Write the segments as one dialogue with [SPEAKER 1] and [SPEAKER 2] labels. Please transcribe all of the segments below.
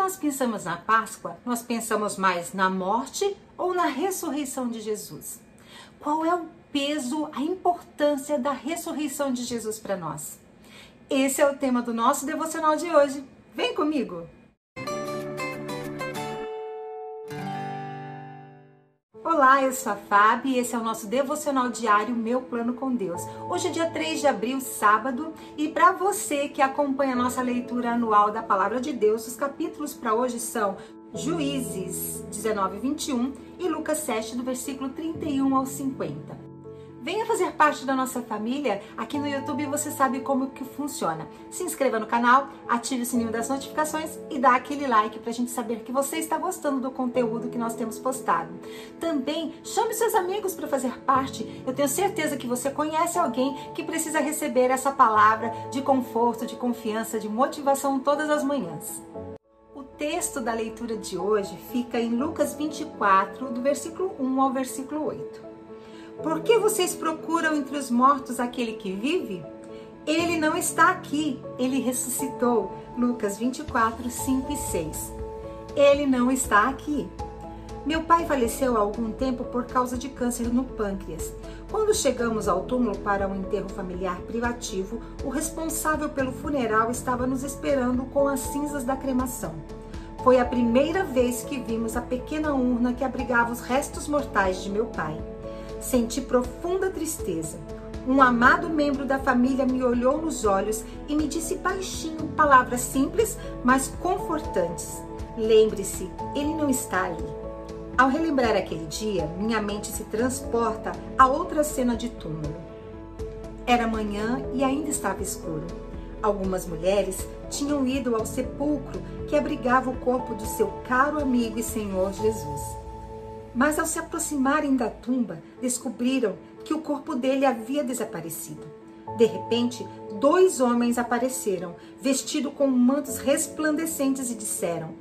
[SPEAKER 1] nós pensamos na Páscoa, nós pensamos mais na morte ou na ressurreição de Jesus? Qual é o peso, a importância da ressurreição de Jesus para nós? Esse é o tema do nosso devocional de hoje. Vem comigo! Olá, eu sou a Fábio e esse é o nosso devocional diário Meu Plano com Deus. Hoje é dia 3 de abril, sábado, e para você que acompanha a nossa leitura anual da Palavra de Deus, os capítulos para hoje são Juízes 19, 21 e Lucas 7, do versículo 31 ao 50. Venha fazer parte da nossa família. Aqui no YouTube você sabe como que funciona. Se inscreva no canal, ative o sininho das notificações e dá aquele like para a gente saber que você está gostando do conteúdo que nós temos postado. Também chame seus amigos para fazer parte. Eu tenho certeza que você conhece alguém que precisa receber essa palavra de conforto, de confiança, de motivação todas as manhãs. O texto da leitura de hoje fica em Lucas 24, do versículo 1 ao versículo 8. Por que vocês procuram entre os mortos aquele que vive? Ele não está aqui, ele ressuscitou. Lucas 24, 5 e 6. Ele não está aqui. Meu pai faleceu há algum tempo por causa de câncer no pâncreas. Quando chegamos ao túmulo para um enterro familiar privativo, o responsável pelo funeral estava nos esperando com as cinzas da cremação. Foi a primeira vez que vimos a pequena urna que abrigava os restos mortais de meu pai. Senti profunda tristeza. Um amado membro da família me olhou nos olhos e me disse baixinho palavras simples, mas confortantes. Lembre-se, ele não está ali. Ao relembrar aquele dia, minha mente se transporta a outra cena de túmulo. Era manhã e ainda estava escuro. Algumas mulheres tinham ido ao sepulcro que abrigava o corpo do seu caro amigo e Senhor Jesus. Mas ao se aproximarem da tumba, descobriram que o corpo dele havia desaparecido. De repente, dois homens apareceram, vestidos com mantos resplandecentes, e disseram: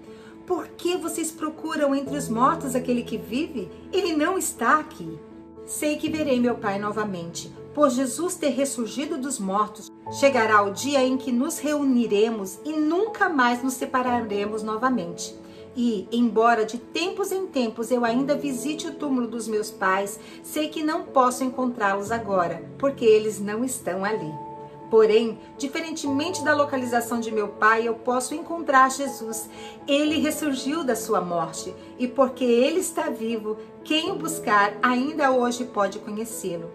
[SPEAKER 1] Por que vocês procuram entre os mortos aquele que vive? Ele não está aqui. Sei que verei meu pai novamente. Por Jesus ter ressurgido dos mortos, chegará o dia em que nos reuniremos e nunca mais nos separaremos novamente. E, embora de tempos em tempos eu ainda visite o túmulo dos meus pais, sei que não posso encontrá-los agora, porque eles não estão ali. Porém, diferentemente da localização de meu pai, eu posso encontrar Jesus. Ele ressurgiu da sua morte, e porque ele está vivo, quem o buscar ainda hoje pode conhecê-lo.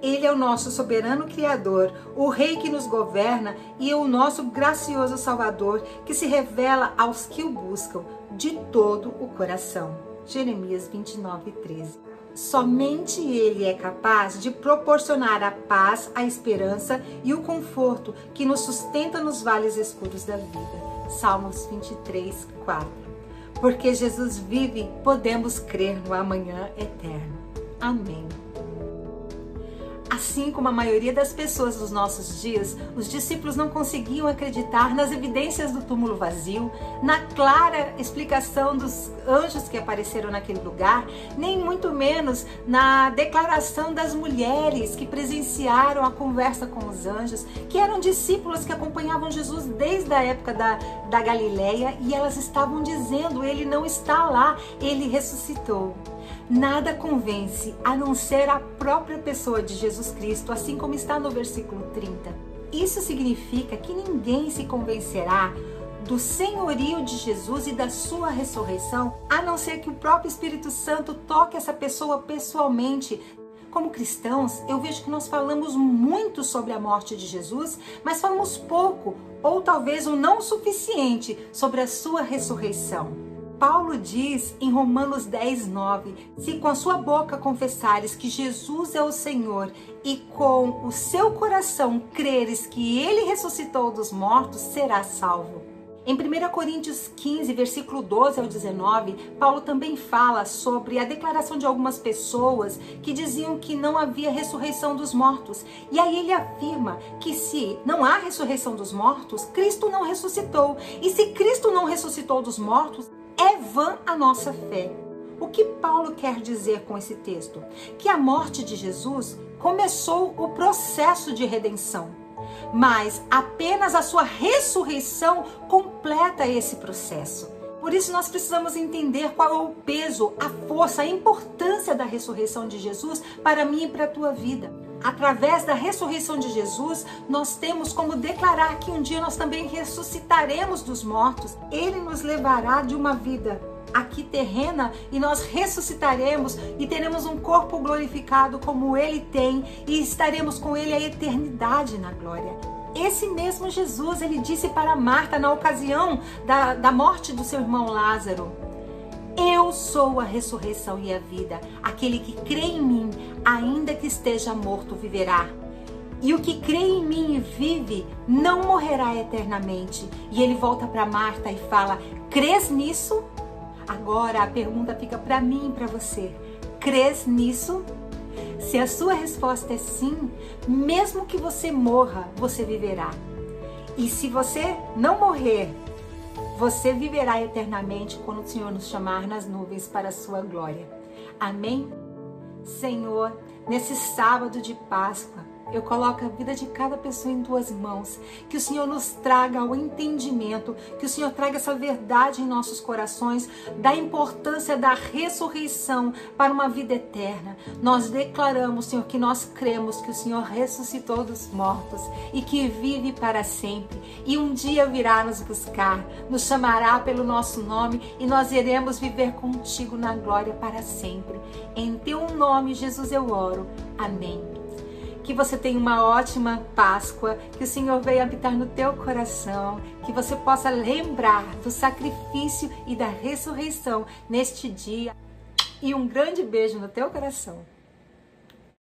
[SPEAKER 1] Ele é o nosso soberano Criador, o Rei que nos governa e é o nosso gracioso Salvador que se revela aos que o buscam de todo o coração. Jeremias 29, 13. Somente Ele é capaz de proporcionar a paz, a esperança e o conforto que nos sustenta nos vales escuros da vida. Salmos 23, 4. Porque Jesus vive, podemos crer no amanhã eterno. Amém. Assim como a maioria das pessoas dos nossos dias, os discípulos não conseguiam acreditar nas evidências do túmulo vazio, na clara explicação dos anjos que apareceram naquele lugar, nem muito menos na declaração das mulheres que presenciaram a conversa com os anjos, que eram discípulas que acompanhavam Jesus desde a época da, da Galileia e elas estavam dizendo: Ele não está lá, ele ressuscitou. Nada convence a não ser a própria pessoa de Jesus Cristo, assim como está no versículo 30. Isso significa que ninguém se convencerá do senhorio de Jesus e da sua ressurreição, a não ser que o próprio Espírito Santo toque essa pessoa pessoalmente. Como cristãos, eu vejo que nós falamos muito sobre a morte de Jesus, mas falamos pouco, ou talvez o não suficiente, sobre a sua ressurreição. Paulo diz em Romanos 10, 9: Se com a sua boca confessares que Jesus é o Senhor e com o seu coração creres que ele ressuscitou dos mortos, serás salvo. Em 1 Coríntios 15, versículo 12 ao 19, Paulo também fala sobre a declaração de algumas pessoas que diziam que não havia ressurreição dos mortos. E aí ele afirma que se não há ressurreição dos mortos, Cristo não ressuscitou. E se Cristo não ressuscitou dos mortos, é vã a nossa fé. O que Paulo quer dizer com esse texto? Que a morte de Jesus começou o processo de redenção. mas apenas a sua ressurreição completa esse processo. Por isso nós precisamos entender qual é o peso, a força, a importância da ressurreição de Jesus para mim e para a tua vida. Através da ressurreição de Jesus, nós temos como declarar que um dia nós também ressuscitaremos dos mortos. Ele nos levará de uma vida aqui terrena e nós ressuscitaremos e teremos um corpo glorificado como ele tem e estaremos com ele a eternidade na glória. Esse mesmo Jesus, ele disse para Marta na ocasião da, da morte do seu irmão Lázaro: Eu sou a ressurreição e a vida. Aquele que crê em mim, ainda que esteja morto, viverá. E o que crê em mim e vive não morrerá eternamente. E ele volta para Marta e fala: Crês nisso? Agora a pergunta fica para mim e para você: Crês nisso? Se a sua resposta é sim, mesmo que você morra, você viverá. E se você não morrer, você viverá eternamente quando o Senhor nos chamar nas nuvens para a sua glória. Amém? Senhor, nesse sábado de Páscoa, eu coloco a vida de cada pessoa em tuas mãos. Que o Senhor nos traga o entendimento, que o Senhor traga essa verdade em nossos corações, da importância da ressurreição para uma vida eterna. Nós declaramos, Senhor, que nós cremos que o Senhor ressuscitou dos mortos e que vive para sempre. E um dia virá nos buscar, nos chamará pelo nosso nome e nós iremos viver contigo na glória para sempre. Em teu nome, Jesus, eu oro. Amém. Que você tenha uma ótima Páscoa, que o Senhor venha habitar no teu coração, que você possa lembrar do sacrifício e da ressurreição neste dia. E um grande beijo no teu coração.